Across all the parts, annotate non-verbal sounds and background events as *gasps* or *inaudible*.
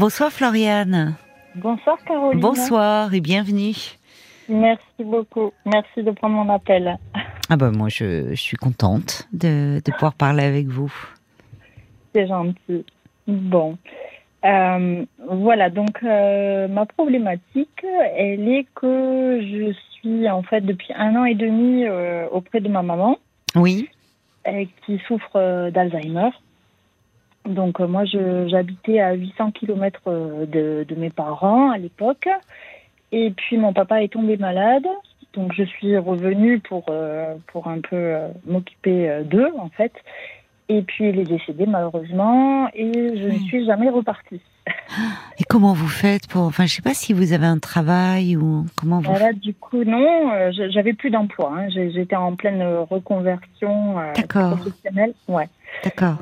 Bonsoir Floriane. Bonsoir Caroline. Bonsoir et bienvenue. Merci beaucoup. Merci de prendre mon appel. Ah bah moi je, suis contente de, pouvoir parler avec vous. C'est gentil. Bon. Euh, voilà, donc euh, ma problématique, elle est que je suis en fait depuis un an et demi euh, auprès de ma maman. Oui. qui souffre d'Alzheimer. Donc moi j'habitais à 800 km de, de mes parents à l'époque. Et puis mon papa est tombé malade. Donc je suis revenue pour, pour un peu m'occuper d'eux en fait. Et puis il est décédé malheureusement et je ne suis jamais repartie. *gasps* Et comment vous faites pour Enfin, je sais pas si vous avez un travail ou comment vous. Voilà, du coup non, euh, j'avais plus d'emploi. Hein. J'étais en pleine reconversion euh, professionnelle. Ouais. D'accord.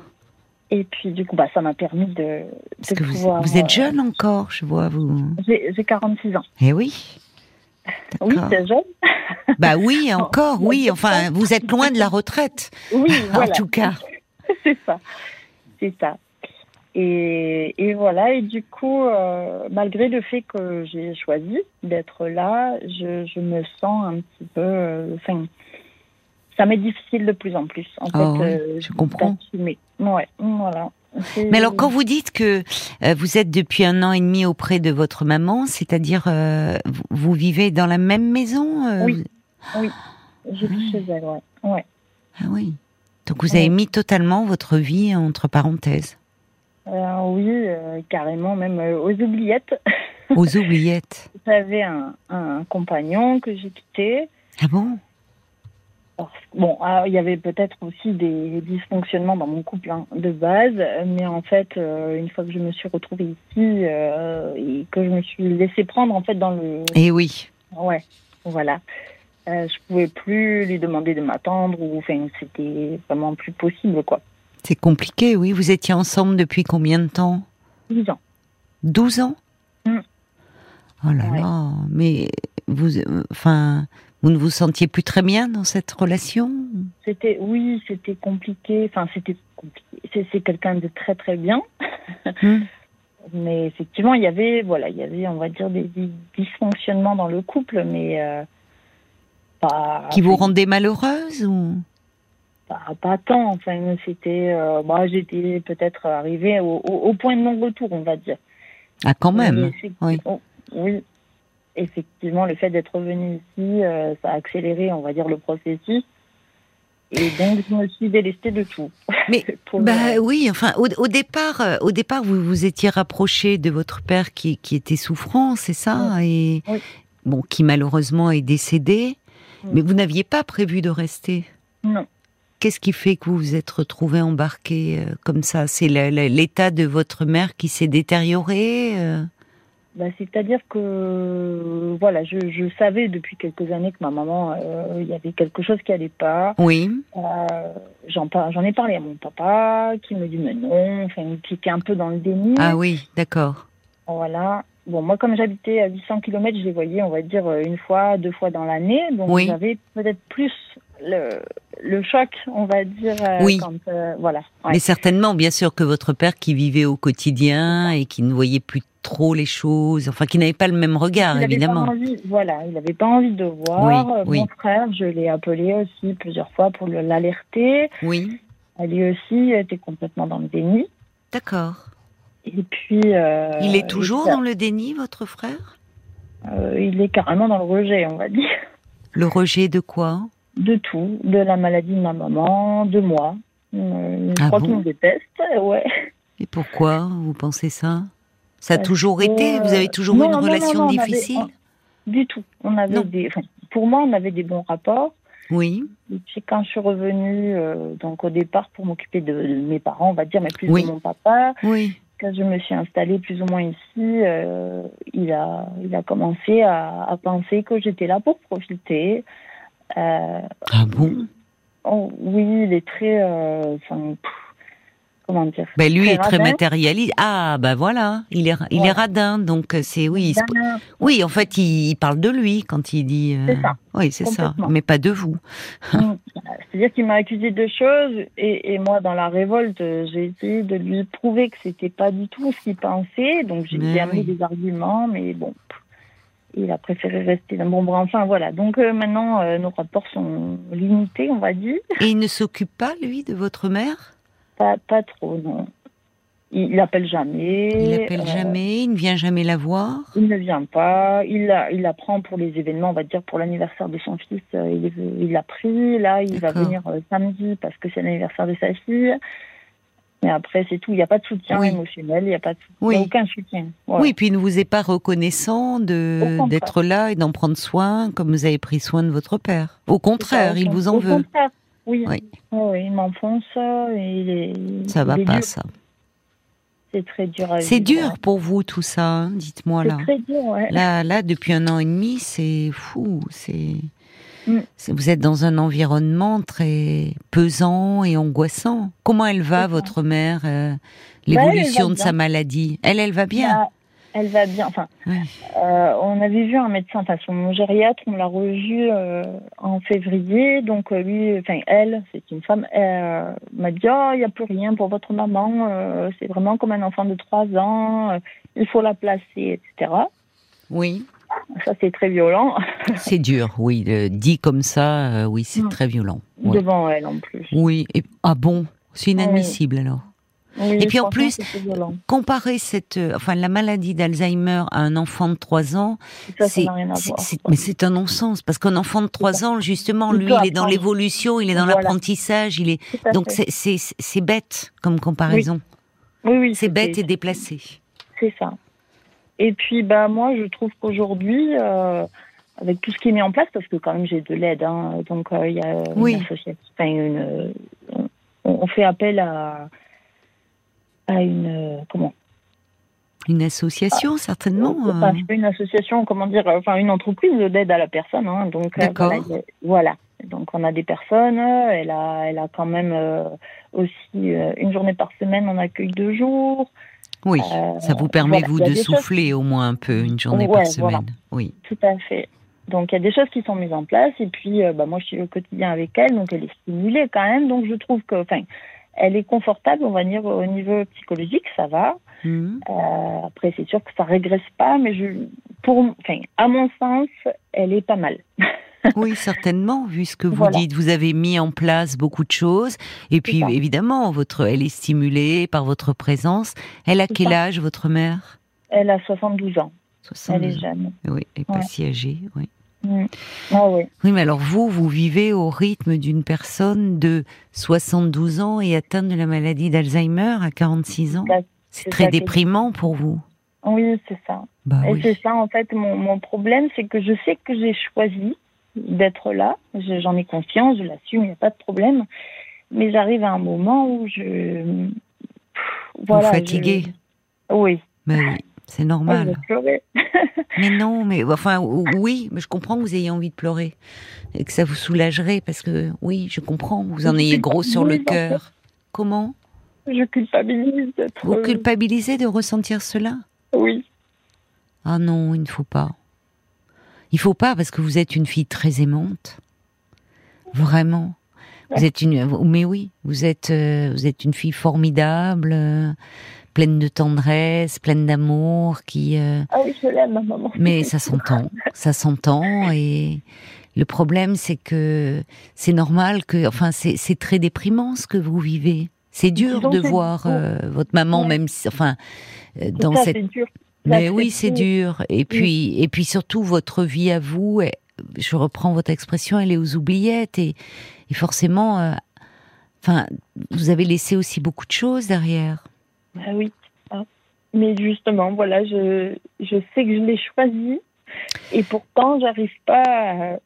Et puis du coup, bah, ça m'a permis de, de pouvoir. Vous, êtes euh, jeune encore, je vois vous. J'ai 46 ans. Eh oui. Oui, c'est jeune. Bah oui, encore, *laughs* oui. Enfin, vous êtes loin de la retraite. Oui, *laughs* en tout cas. *laughs* c'est ça. C'est ça. Et, et, voilà, et du coup, euh, malgré le fait que j'ai choisi d'être là, je, je, me sens un petit peu. Euh, enfin, ça m'est difficile de plus en plus. En oh fait, euh, je comprends. Ouais, voilà. Mais alors, quand vous dites que vous êtes depuis un an et demi auprès de votre maman, c'est-à-dire vous, vivez dans la même maison Oui, oui, je vis chez elle, ouais. ouais. Ah oui. Donc vous avez mis totalement votre vie entre parenthèses. Euh, oui, euh, carrément, même euh, aux oubliettes. Aux oubliettes. *laughs* J'avais un, un, compagnon que j'ai quitté. Ah bon? Bon, ah, il y avait peut-être aussi des dysfonctionnements dans mon couple hein, de base, mais en fait, une fois que je me suis retrouvée ici et que je me suis laissée prendre en fait dans le. Eh oui. Ouais, voilà. Euh, je pouvais plus lui demander de m'attendre ou enfin c'était vraiment plus possible quoi. C'est compliqué, oui. Vous étiez ensemble depuis combien de temps? 12 ans. 12 ans? Mm. Oh là là, mais vous, enfin, vous ne vous sentiez plus très bien dans cette relation? C'était, oui, c'était compliqué. Enfin, c'était compliqué. C'est, quelqu'un de très très bien. Mm. *laughs* mais effectivement, il y avait, voilà, il y avait, on va dire, des, dysfonctionnements dans le couple, mais euh, qui vous rendait malheureuse ou? Pas, tant. Enfin, c'était. Euh, moi, j'étais peut-être arrivée au, point de non-retour, on va dire. Ah, quand même. Oui. Oh, oui. Effectivement, le fait d'être revenu ici, euh, ça a accéléré, on va dire, le processus. Et donc, je me suis délestée de tout. *laughs* Mais bah oui, enfin, au, départ, euh, au départ, vous vous étiez rapproché de votre père qui, qui était souffrant, c'est ça, et bon, qui malheureusement est décédé. Mais vous n'aviez pas prévu de rester? Non. Qu'est-ce qui fait que vous vous êtes retrouvé embarqué euh, comme ça? C'est l'état de votre mère qui s'est détérioré euh? Bah, C'est-à-dire que voilà, je, savais depuis quelques années que ma maman, euh, il y avait quelque chose qui allait pas. Oui. J'en ai parlé à mon papa, qui me dit mais non, enfin, qui était un peu dans le déni. Ah oui, d'accord. Voilà. Bon, moi, comme j'habitais à 800 km, je les voyais, on va dire, euh, une fois, deux fois dans l'année. Donc, j'avais peut-être plus le, le, choc, on va dire. Euh, oui. Euh, voilà. Mais certainement, bien sûr, que votre père qui vivait au quotidien et qui ne voyait plus trop les choses, enfin, qui n'avait pas le même regard, il évidemment. Pas envie, voilà, il n'avait pas envie de voir. Mon frère, je l'ai appelé aussi plusieurs fois pour l'alerter. Oui. Lui aussi était complètement dans le déni. D'accord. Et puis. Euh, il est toujours dans le déni, votre frère? euh, Il est carrément dans le rejet, on va dire. Le rejet de quoi? De tout, de la maladie de ma maman, de moi. Euh, je ah crois qu'il me déteste, ouais. Et pourquoi vous pensez ça? Ça a toujours été Vous avez toujours eu une relation difficile? Du tout. On avait des, pour moi, on avait des bons rapports. Oui. Et puis quand je suis revenue, donc au départ pour m'occuper de, mes parents, on va dire, mais plus de mon papa. Oui quand je me suis installée plus ou moins ici, euh, il, a, il a commencé à, penser que j'étais là pour profiter. Euh, ah bon? Oh, Oui, il est très. Euh, comment dire? Ben Lui est très matérialiste. Ah, ben voilà, il est, il est radin, donc euh, c'est oui. Oui, en fait, il, parle de lui quand il dit. Ça. Oui, c'est ça, mais pas de vous. *laughs* Mm. C'est-à-dire qu'il m'a accusé de choses, et, et, moi, dans la révolte, j'ai essayé de lui prouver que c'était pas du tout ce qu'il pensait, donc j'ai amené des arguments, mais bon. Il a préféré rester dans bon bras. Enfin, voilà. Donc euh, maintenant, nos rapports sont limités, on va dire. Et il ne s'occupe pas, lui, de votre mère? Pas, pas trop, non. Il n'appelle jamais. Il n'appelle euh, jamais, il ne vient jamais la voir? Il ne vient pas. Il la, il prend pour les événements, on va dire pour l'anniversaire de son fils. Euh, il l'a pris. Là, il va venir euh, samedi parce que c'est l'anniversaire de sa fille. Mais après, c'est tout. Il n'y a pas de soutien émotionnel, il n'y a pas aucun soutien. Oui, puis il ne vous est pas reconnaissant d'être là et d'en prendre soin comme vous avez pris soin de votre père. Au contraire, il vous en au veut. Contraire. Oui. Oui, oui il m'enfonce et il est. Ça va pas, ça. C'est très dur. C'est dur pour vous tout ça, hein, dites-moi là. C'est très dur, ouais. Là, là, depuis un an et demi, c'est fou. C'est. Mm. Vous êtes dans un environnement très pesant et angoissant. Comment elle va, votre mère euh, bah, L'évolution de sa maladie? Elle, elle va bien? Bah, elle va bien. Enfin, euh, on avait vu un médecin, enfin son gériatre, on l'a revu euh, en février. Donc lui, enfin elle, c'est une femme, elle m'a dit oh il n'y a plus rien pour votre maman. c'est vraiment comme un enfant de 3 ans. il faut la placer, etc. Oui. Ça c'est très violent. c'est dur, oui. dit comme ça, oui, c'est mm. très violent. Devant elle en plus. Oui. Et, ah bon, c'est inadmissible alors et puis en plus, comparer cette, euh, enfin la maladie d'Alzheimer à un enfant de 3 ans, c'est, mais c'est un non-sens parce qu'un enfant de 3 ans, justement, lui, il est dans l'évolution, il est dans l'apprentissage, il est donc c'est bête comme comparaison. Oui, oui, c'est bête et déplacé. C'est ça. Et puis bah moi, je trouve qu'aujourd'hui. Euh, avec tout ce qui est mis en place, parce que quand même j'ai de l'aide, hein, donc euh, il y a une association, enfin une, on fait appel à, à une comment? Une association ah, certainement. Enfin, euh. une association, comment dire, enfin une entreprise d'aide à la personne. Hein, donc voilà, Donc on a des personnes. Elle a, elle a quand même aussi une journée par semaine en accueil de jour. Oui, ça vous permet vous de souffler au moins un peu une journée par semaine. Oui. Tout à fait. Donc il y a des choses qui sont mises en place et puis bah, moi je suis au quotidien avec elle, donc elle est stimulée quand même. Donc je trouve que, enfin elle est confortable, on va dire, au niveau psychologique, ça va. Mhm. Euh, après, c'est sûr que ça régresse pas, mais je, pour, enfin, à mon sens, elle est pas mal. *laughs* *laughs* oui, certainement, vu ce que vous dites. Vous avez mis en place beaucoup de choses. Et puis, évidemment, votre, elle est stimulée par votre présence. Elle a quel âge, votre mère? Elle a 72 ans. elle est jeune. Oui, et pas si âgée, oui. Mm. Ah oui. mais alors vous, vous vivez au rythme d'une personne de 72 ans et atteinte de la maladie d'Alzheimer à 46 ans? Bah, c'est très déprimant pour vous. Oui, c'est ça. Bah et c'est ça, en fait, mon, mon problème, c'est que je sais que j'ai choisi d'être là. J'en ai conscience, je l'assume, il n'y a pas de problème. Mais j'arrive à un moment où je. Voilà, vous fatigué Oui. Bah oui. C'est normal. *laughs* *laughs* mais non, mais enfin oui, mais je comprends que vous ayez envie de pleurer et que ça vous soulagerait parce que oui, je comprends, vous en ayez gros sur le cœur. Comment? Je culpabilise d'être. Vous culpabilisez de ressentir cela? Oui. Ah non, il ne faut pas. Il faut pas parce que vous êtes une fille très aimante. Vraiment. Vous êtes une, mais oui, vous êtes, euh, vous êtes une fille formidable. Euh, pleine de tendresse, pleine d'amour, qui. Euh, ah oui, je l'aime, ma maman. Mais ça s'entend, ça s'entend et. Le problème, c'est que c'est normal que, enfin, c'est très déprimant ce que vous vivez. C'est dur de voir votre maman, même si, enfin, dans cette. Dur. Mais oui, c'est dur. Et puis, et puis surtout votre vie à vous. je reprends votre expression, elle est aux oubliettes et, et forcément, enfin, vous avez laissé aussi beaucoup de choses derrière. Ah oui. Mais justement, voilà, je, je sais que je l'ai choisi et pourtant, j'arrive pas à...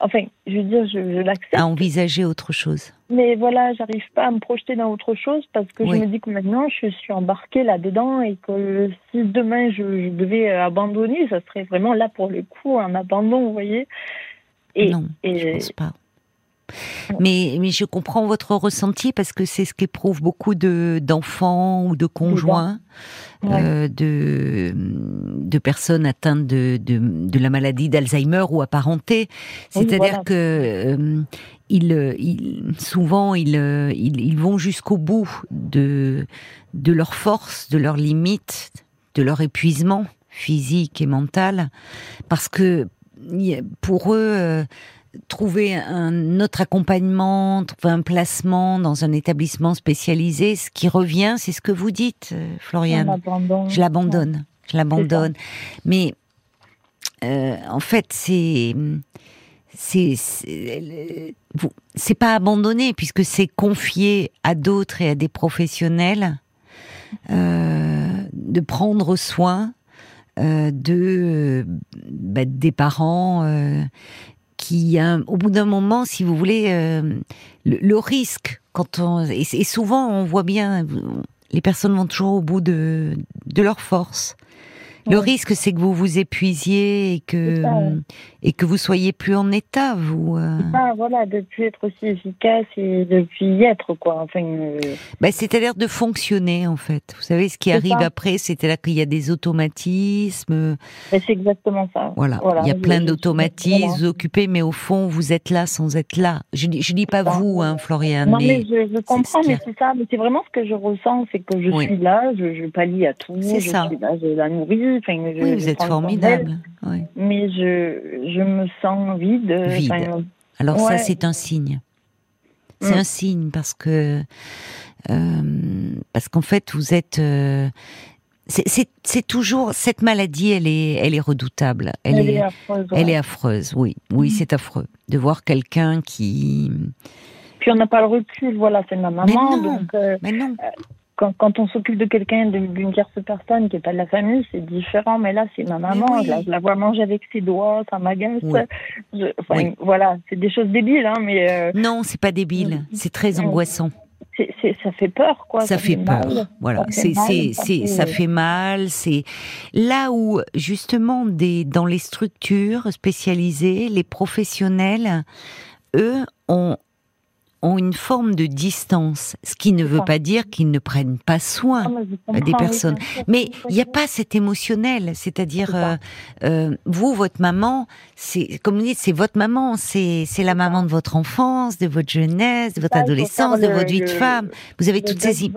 Enfin, je veux dire, je, l'accepte. À envisager autre chose. Mais voilà, j'arrive pas à me projeter dans autre chose parce que je me dis que maintenant, je suis embarquée là-dedans et que si demain je, devais abandonner, ça serait vraiment là pour le coup un abandon, vous voyez. Et, non, et, je pense pas. Mais, mais je comprends votre ressenti parce que c'est ce qu'éprouvent beaucoup de d'enfants ou de conjoints, euh, de de personnes atteintes de de, de la maladie d'Alzheimer ou apparentée. C'est-à-dire que euh, ils, souvent ils, ils, ils vont jusqu'au bout de de leur force, de leurs limites, de leur épuisement physique et mental, parce que pour eux, euh, trouver un autre accompagnement, trouver un placement dans un établissement spécialisé, ce qui revient, c'est ce que vous dites, euh, Floriane. Je l'abandonne, je l'abandonne. Mais euh, en fait, c'est c'est pas abandonné puisque c'est confié à d'autres et à des professionnels de prendre soin euh, de bah, des parents euh, qui, au bout d'un moment, si vous voulez, euh, le, risque quand on et, souvent on voit bien les personnes vont toujours au bout de de leur force. Le risque, c'est que vous vous épuisiez et que et que vous soyez plus en état, vous. Euh... voilà, de plus être aussi efficace et de plus y être, quoi. Enfin. Euh... Bah, c'est-à-dire de fonctionner, en fait. Vous savez, ce qui arrive après, c'est là qu'il y a des automatismes. C'est exactement ça. Voilà. Il y a plein d'automatismes occupés, mais au fond, vous êtes là sans être là. Je je dis pas vous, hein, Floriane. Non, mais, je, je, comprends, mais c'est ça. Mais c'est vraiment ce que je ressens, c'est que je suis là, je, je pallie à tout. C'est ça. Suis là, je la nourris. Enfin, oui, vous êtes formidable. Oui. Mais je je me sens vide. Vide. Alors ça, c'est un signe. C'est mm. un signe parce que euh, parce qu'en fait, vous êtes. Euh, c'est toujours cette maladie, elle est, elle est redoutable. Elle, est, affreuse. Elle est affreuse, oui, oui, mm. c'est affreux de voir quelqu'un qui. Puis on n'a pas le recul, voilà, c'est ma maman. Mais non, euh, mais non quand, quand on s'occuppe de quelqu'un, d'une tierce personne qui n'est pas de la famille, c'est différent. Mais là, c'est ma maman. Je, la, vois manger avec ses doigts, ça m'agace. Voilà, c'est des choses débiles, hein, mais. Euh, non, c'est pas débile. C'est très angoissant. ça fait peur, quoi. Ça, fait, peur. Voilà, c'est, c'est, ça fait mal. C'est là où justement des dans les structures spécialisées, les professionnels, eux, ont ont une forme de distance, ce qui ne veut pas dire qu'ils ne prennent pas soin ah, des personnes. Mais il n'y a pas cet émotionnel, c'est-à-dire euh, euh, vous, votre maman, c'est comme vous dites, c'est votre maman, c'est c'est la maman de votre enfance, de votre jeunesse, de votre adolescence, de votre vie de femme. Vous avez toutes ces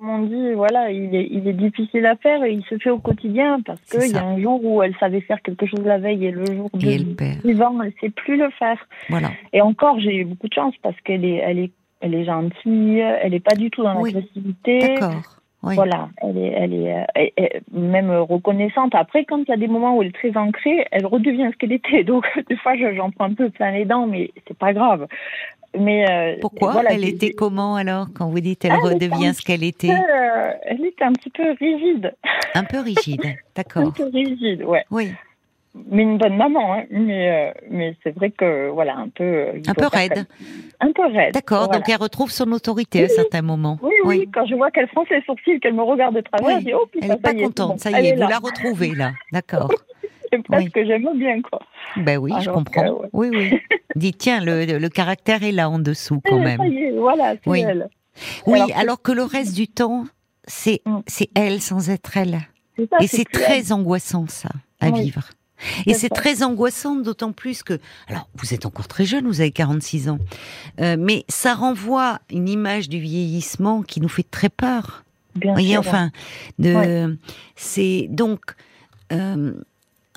on dit, voilà, il est, il est difficile à faire et il se fait au quotidien parce qu'il y a un jour où elle savait faire quelque chose la veille et le jour suivant, elle ne sait plus le faire. Voilà. Et encore, j'ai eu beaucoup de chance parce qu'elle est, elle est, elle est gentille, elle n'est pas du tout dans l'agressivité. D'accord. Voilà, elle est, elle est, même reconnaissante. Après, quand il y a des moments où elle est très ancrée, elle redevient ce qu'elle était. *laughs* Donc, des fois, j'en prends un peu plein les dents, mais c'est pas grave. Mais euh, pourquoi Elle était comment alors quand vous dites elle, redevient ce qu'elle était euh, Elle était un petit peu rigide. Un peu rigide, *laughs* d'accord. un peu rigide, ouais. Oui. Mais une bonne maman, hein. mais euh, mais c'est vrai que voilà un peu. Un peu raide. Un peu raide. D'accord, donc elle retrouve son autorité à certains moments. Oui, oui, Quand je vois qu'elle fronce les sourcils, qu'elle me regarde de travers, je dis oh putain, Elle n'est pas contente, ça y est, vous la retrouvez là, d'accord. *laughs* c'est presque que j'aime bien quoi. Ben oui, je comprends. Oui, oui. *laughs* Dis, tiens, le, le, caractère est là en dessous quand même. voilà, c'est oui. elle. Oui, alors que... le reste du temps, c'est mm. c'est elle sans être elle. Et c'est très angoissant ça à vivre. Et c'est très angoissant, d'autant plus que, alors vous êtes encore très jeune, vous avez 46 ans, euh, mais ça renvoie une image du vieillissement qui nous fait très peur. Bien voyez, enfin, de, c'est donc. Euh,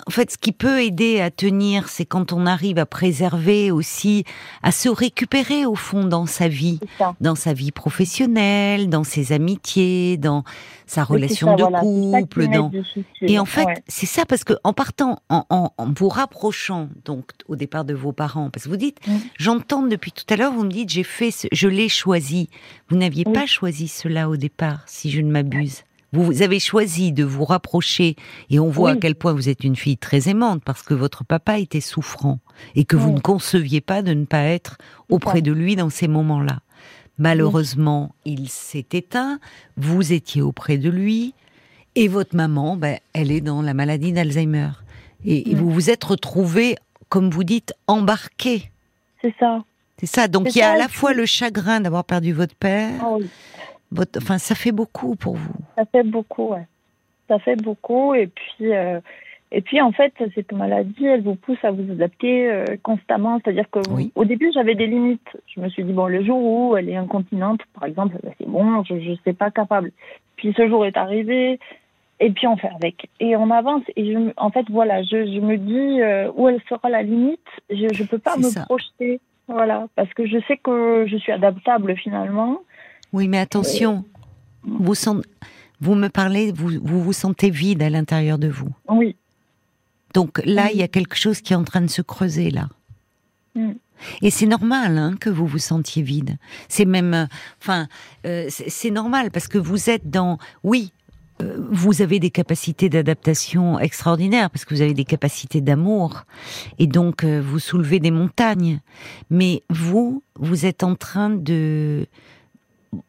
en fait, ce qui peut aider à tenir, c'est quand on arrive à préserver aussi, à se récupérer au fond dans sa vie, dans sa vie professionnelle, dans ses amitiés, dans sa relation de couple, dans. Et en fait, c'est ça parce que en partant, en, en, en, vous rapprochant donc au départ de vos parents, parce que vous dites, j'entends depuis tout à l'heure, vous me dites, j'ai fait, ce, je l'ai choisi. Vous n'aviez pas choisi cela au départ, si je ne m'abuse. Vous avez choisi de vous rapprocher et on voit à quel point vous êtes une fille très aimante parce que votre papa était souffrant et que vous ne conceviez pas de ne pas être auprès de lui dans ces moments-là. Malheureusement, il s'est éteint, vous étiez auprès de lui et votre maman, ben, elle est dans la maladie d'Alzheimer. Et, vous vous êtes retrouvé, comme vous dites, embarqué. C'est ça. C'est ça. Donc il y a à la fois le chagrin d'avoir perdu votre père. Ah votre, enfin, ça fait beaucoup pour vous. Ça fait beaucoup, ouais. Ça fait beaucoup. Et puis, euh, et puis en fait, cette maladie, elle vous pousse à vous adapter euh, constamment. C'est-à-dire que au début, j'avais des limites. Je me suis dit bon, le jour où elle est incontinente, par exemple, bah, c'est bon, je ne suis pas capable. Puis ce jour est arrivé. Et puis on fait avec. Et on avance. Et je, en fait, voilà, je, je me dis euh, où elle sera la limite. Je ne peux pas me projeter. Voilà, parce que je sais que je suis adaptable finalement. Oui, mais attention, vous, vous me parlez, vous, vous vous sentez vide à l'intérieur de vous. Oui. Donc là, il y a quelque chose qui est en train de se creuser là. Mm. Et c'est normal hein, que vous vous sentiez vide. C'est même, euh, enfin, euh, c'est normal parce que vous êtes dans, oui, euh, vous avez des capacités d'adaptation extraordinaires parce que vous avez des capacités d'amour et donc vous soulevez des montagnes. Mais vous, vous êtes en train de,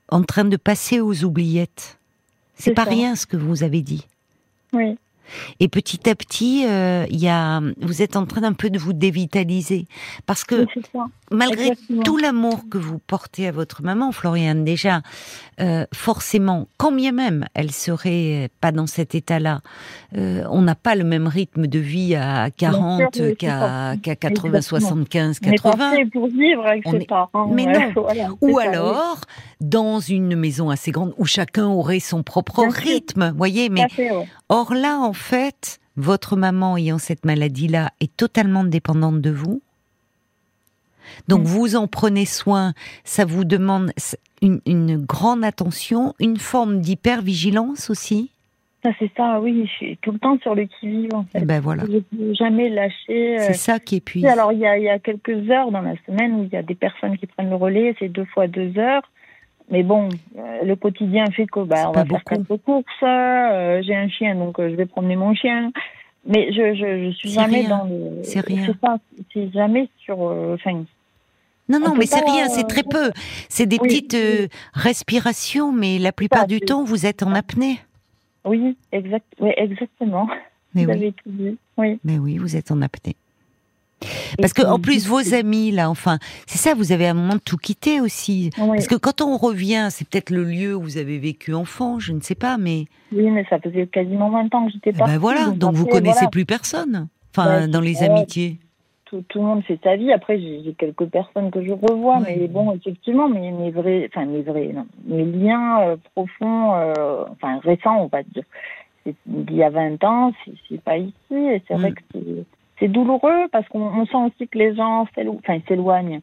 en train de passer aux oubliettes. C'est pas rien ce que vous avez dit. Oui. Et petit à petit, euh, y a, vous êtes en train d'un peu de vous dévitaliser. Parce que malgré tout l'amour que vous portez à votre maman, Floriane, déjà, euh, forcément, quand bien même elle serait pas dans cet état-là, euh, on n'a pas le même rythme de vie à 40 qu'à 80, 75, 80. On pour vivre avec ses parents. Mais non. *laughs* Ou alors, dans une maison assez grande où chacun aurait son propre rythme, voyez. Mais or là, en fait, votre maman ayant cette maladie-là est totalement dépendante de vous. Donc mm. vous en prenez soin, ça vous demande une, grande attention, une forme d'hypervigilance aussi. Ça c'est ça, oui, je suis tout le temps sur le qui-vive en fait. Ben voilà. Je ne jamais lâcher. Euh, c'est ça qui épuise. Alors il y, a, il y a quelques heures dans la semaine où il y a des personnes qui prennent le relais, c'est deux fois deux heures. Mais bon, euh, le quotidien fait que bah, on va faire quelques courses. Euh, j'ai un chien, donc je vais promener mon chien. Mais je, je, je suis jamais dans le. C'est rien. C'est jamais sur. Enfin, non, non, mais c'est rien, c'est très peu. C'est des petites euh, respirations, mais la plupart du temps, vous êtes en apnée. Oui, exact, oui exactement. Mais vous oui. avez tout dit. Oui. Mais oui, vous êtes en apnée. Parce que en plus vos amis là, enfin, c'est ça, vous avez un moment de tout quitter aussi. Parce que quand on revient, c'est peut-être le lieu où vous avez vécu enfant, je ne sais pas, mais. Oui, mais ça faisait quasiment 20 ans que j'étais pas. Eh ben voilà, donc, vous connaissez plus personne. Enfin, dans les amitiés tout, le monde fait sa vie. Après, j'ai quelques personnes que je revois, mais bon, effectivement, mes, mes vrais, enfin mes vrais, non, mes liens euh, profonds, euh, enfin récents, on va dire, il y a 20 ans, c'est pas ici, et c'est vrai mm. que c'est douloureux parce qu'on sent aussi que les gens s'éloignent.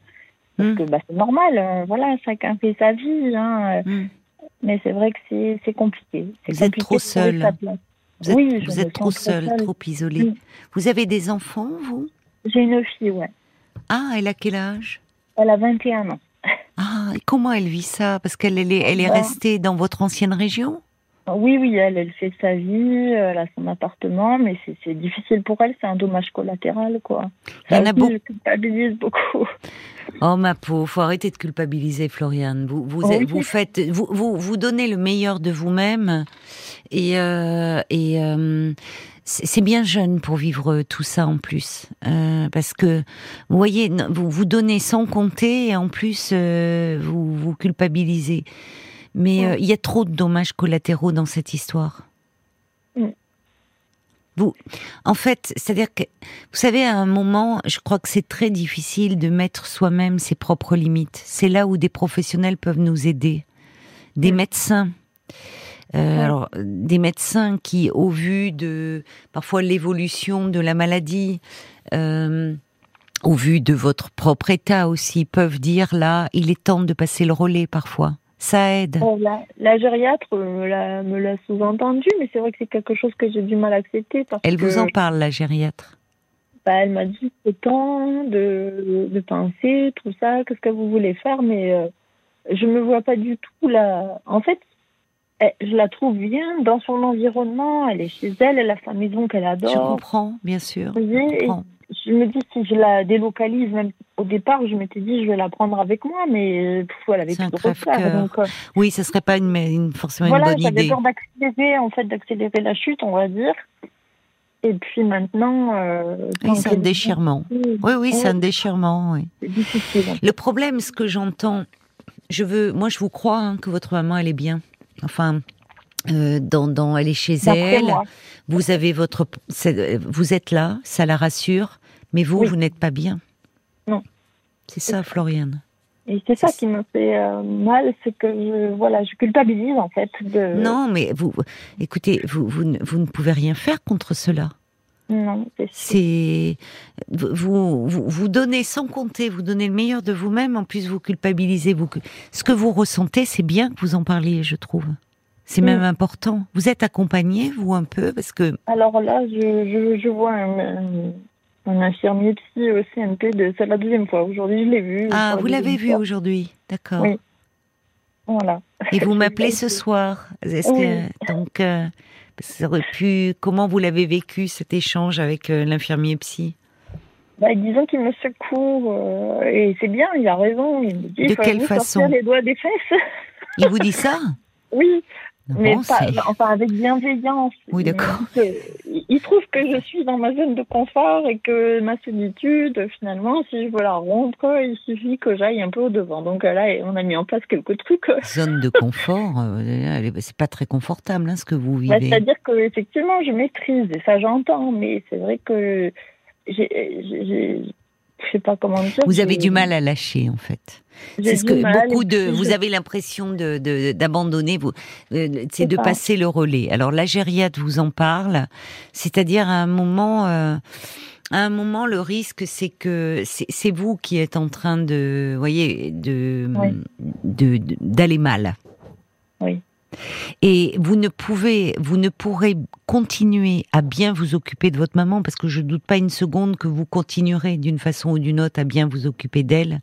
Parce mm. que bah, c'est normal, euh, voilà, chacun fait sa vie, hein, mm. mais c'est vrai que c'est compliqué. Vous êtes trop seul. Vous êtes, oui, vous êtes trop seul, trop isolé. Vous avez des enfants, vous? J'ai une fille, ouais. Ah, elle a quel âge? Elle a 21 ans. Ah, et comment elle vit ça? Parce qu'elle est, elle est bah. restée dans votre ancienne région? Oui, oui, elle, elle fait sa vie, elle a son appartement, mais c'est difficile pour elle, c'est un dommage collatéral, quoi. Il y en a beaucoup. Je culpabilise beaucoup. Oh ma peau, faut arrêter de culpabiliser, Floriane. Vous, vous, oh, vous faites, vous, vous, vous, donnez le meilleur de vous-même, et, euh, et euh, c'est bien jeune pour vivre tout ça en plus, euh, parce que vous voyez, vous vous donnez sans compter et en plus vous vous culpabilisez. Mais euh, il y a trop de dommages collatéraux dans cette histoire. Vous, en fait, c'est-à-dire que vous savez, à un moment, je crois que c'est très difficile de mettre soi-même ses propres limites. C'est là où des professionnels peuvent nous aider, des médecins. Euh, alors, des médecins qui, au vu de parfois l'évolution de la maladie, euh, au vu de votre propre état aussi, peuvent dire là, il est temps de passer le relais parfois. Ça aide. la, gériatre euh, me l'a sous-entendu, mais c'est vrai que c'est quelque chose que j'ai du mal à accepter. elle vous en parle, la gériatre? Bah, Elle m'a dit c'est temps de, de, penser, tout ça, qu'est-ce que vous voulez faire, mais euh, je me vois pas du tout là. En fait, eh, je la trouve bien dans son environnement. Elle est chez elle, elle a sa maison qu'elle adore. Je comprends, bien sûr. Je, me dis si je la délocalise, même au départ, je m'étais dit je vais la prendre avec moi, mais pff, elle avait tout refaire. Donc, euh, oui, ce serait pas une, une forcément une bonne idée. Voilà, j'avais peur d'accélérer, en fait, d'accélérer la chute, on va dire. Et puis maintenant. Euh, c'est un déchirement. Oui, oui, c'est un déchirement. Oui. C'est difficile. Le problème, ce que j'entends, je veux, moi, je vous crois hein, que votre maman, elle est bien. Enfin, euh, dans, dans, elle est chez elle. Vous avez votre, vous êtes là, ça la rassure. Mais vous, vous n'êtes pas bien. Non. C'est ça, Floriane. Et c'est ça qui me fait euh, mal, c'est que je, voilà, je culpabilise en fait. De... Non, mais vous, écoutez, vous, vous, vous ne pouvez rien faire contre cela. Non, c'est vous, vous, vous donnez sans compter, vous donnez le meilleur de vous-même. En plus, vous culpabilisez. Vous, ce que vous ressentez, c'est bien que vous en parliez, je trouve. C'est même important. Vous êtes accompagné, vous, un peu, parce que. Alors là, je, je, je vois un, un infirmier psy au CNP, de, c'est la deuxième fois. Aujourd'hui, je l'ai vu. Ah, vous l'avez vu aujourd'hui, d'accord. Oui. Voilà. Et vous *laughs* m'appelez ce soir. Est-ce que, donc, euh, ça aurait pu. Comment vous l'avez vécu cet échange avec euh, l'infirmier psy? Bah, disons qu'il me secoue euh, et c'est bien, il a raison. Il me dit, de quelle façon? les doigts des fesses. Il vous dit ça? *laughs* Oui, mais enfin avec bienveillance. Oui, d'accord. Il trouve que je suis dans ma zone de confort et que ma solitude, finalement, si je veux la rompre, il suffit que j'aille un peu au devant. Donc là, on a mis en place quelques trucs. Zone de confort, euh, c'est pas très confortable, hein, ce que vous bah, vivez. C'est-à-dire que effectivement, je maîtrise et ça j'entends, mais c'est vrai que j'ai je sais pas comment dire. Vous avez du mal à lâcher en fait. C'est ce que beaucoup de. Vous avez l'impression de d'abandonner. Vous, euh, c'est de passer le relais. Alors la gériade vous en parle. C'est-à-dire à un moment. Euh, à un moment, le risque, c'est que c'est vous qui êtes en train de, voyez, de d'aller mal. Oui. Et vous ne pouvez, vous ne pourrez continuer à bien vous occuper de votre maman parce que je doute pas une seconde que vous continuerez d'une façon ou d'une autre à bien vous occuper d'elle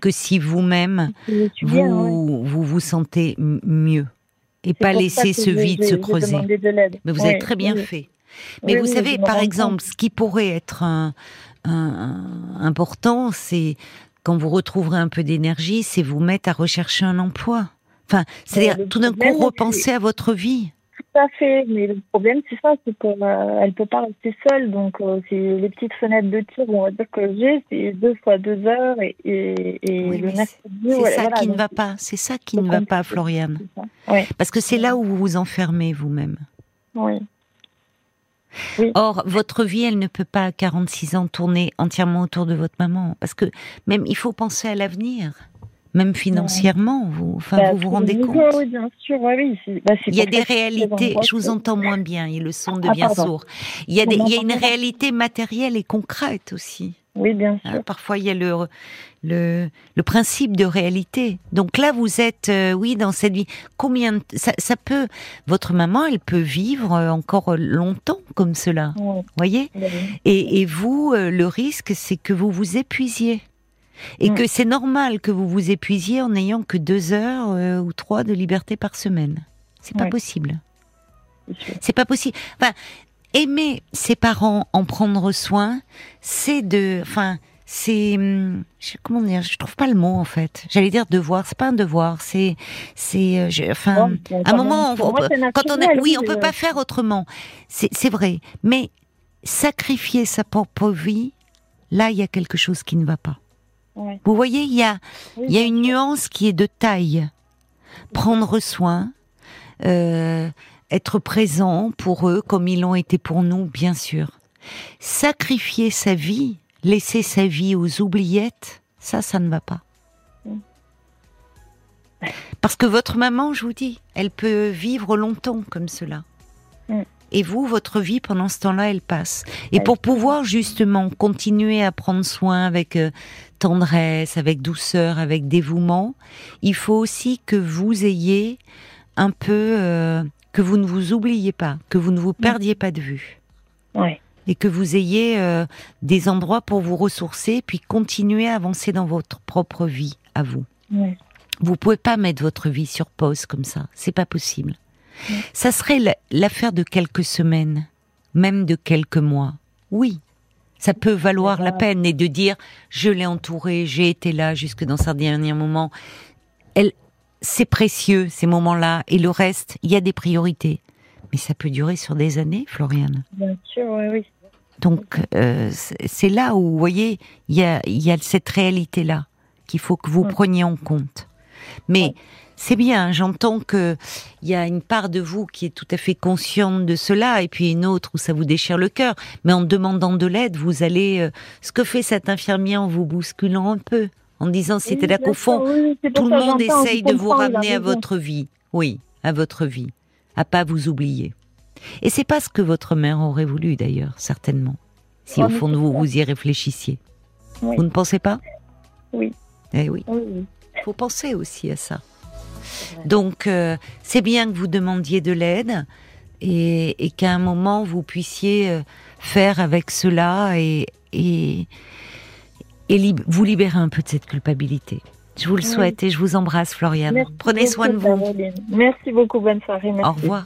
que si vous-même vous, vous, vous sentez mieux et pas laisser ce vide se creuser. Mais vous avez très bien fait. Mais vous savez, par exemple, ce qui pourrait être un, important, c'est quand vous retrouverez un peu d'énergie, c'est vous mettre à rechercher un emploi. Enfin, c'est-à-dire tout d'un coup repenser à votre vie. Tout à fait, mais le problème c'est ça, c'est qu'elle euh, ne peut pas rester seule, donc euh, c'est les petites fenêtres de tir, on va dire que j'ai, c'est deux fois deux heures et, et, le C'est ça qui ne va pas, c'est ça qui ne va pas, Floriane. Parce que c'est là où vous vous enfermez vous-même. Oui. Or, votre vie, elle ne peut pas à 46 ans tourner entièrement autour de votre maman, parce que même il faut penser à l'avenir même financièrement, vous, enfin, bah, vous vous rendez compte Oui, bien sûr, oui. Bah, il y a des réalités, je vous entends moins bien, et le son devient ah, sourd. Il y, a des, il y a une réalité matérielle et concrète aussi. Oui, bien hein, sûr. parfois, il y a le, le, le, principe de réalité. Donc là, vous êtes, euh, oui, dans cette vie. Combien ça, ça, peut, votre maman, elle peut vivre euh, encore longtemps comme cela, voyez? Et, et, vous, euh, le risque, c'est que vous vous épuisiez et mm. que c'est normal que vous vous épuisiez en n'ayant que deux heures euh, ou trois de liberté par semaine. C'est pas possible. C'est pas possible. Enfin, aimer ses parents, en prendre soin, c'est de, enfin, c'est, hum, comment dire, je trouve pas le mot en fait. J'allais dire devoir, c'est pas un devoir, c'est, c'est, euh, enfin, à un moment, quand on est, oui, on peut pas faire autrement. C'est vrai, mais sacrifier sa propre vie, là, il y a quelque chose qui ne va pas. Vous voyez, il y a, il y a une nuance qui est de taille. Prendre soin, euh, être présent pour eux comme ils l'ont été pour nous, bien sûr. Sacrifier sa vie, laisser sa vie aux oubliettes, ça, ça ne va pas. Parce que votre maman, je vous dis, elle peut vivre longtemps comme cela. Et vous, votre vie pendant ce temps-là, elle passe. Et pour pouvoir justement continuer à prendre soin avec euh, tendresse, avec douceur, avec dévouement, il faut aussi que vous ayez un peu, euh, que vous ne vous oubliez pas, que vous ne vous perdiez pas de vue. Et que vous ayez euh, des endroits pour vous ressourcer, puis continuer à avancer dans votre propre vie, à vous. Ouais. Vous pouvez pas mettre votre vie sur pause comme ça, c'est pas possible. Ça serait l'affaire de quelques semaines, même de quelques mois. Oui, ça peut valoir la peine et de dire je l'ai entouré, j'ai été là jusque dans sa dernier moment. Elle, c'est précieux ces moments-là et le reste, il y a des priorités. mais ça peut durer sur des années, Floriane. Bien sûr, oui, oui. Donc euh, c'est là où, vous voyez, il y a, y a cette réalité-là qu'il faut que vous preniez en compte. Mais c'est bien, j'entends que il y a une part de vous qui est tout à fait consciente de cela, et puis une autre où ça vous déchire le cœur. Mais en demandant de l'aide, vous allez, euh, ce que fait cette infirmière en vous bousculant un peu, en disant c'était là qu'au fond, tout le monde essaye de vous ramener à votre vie, oui, à votre vie, à pas vous oublier. Et c'est pas ce que votre mère aurait voulu d'ailleurs, certainement, si au fond de vous vous y réfléchissiez. Vous ne pensez pas? Oui. Eh oui. Il faut penser aussi à ça. Donc, euh, c'est bien que vous demandiez de l'aide et, qu'à un moment, vous puissiez euh, faire avec cela et, et, vous libérer un peu de cette culpabilité. Je vous le souhaite et je vous embrasse, Floriane. Prenez soin de vous. Merci beaucoup, bonne soirée. Au revoir.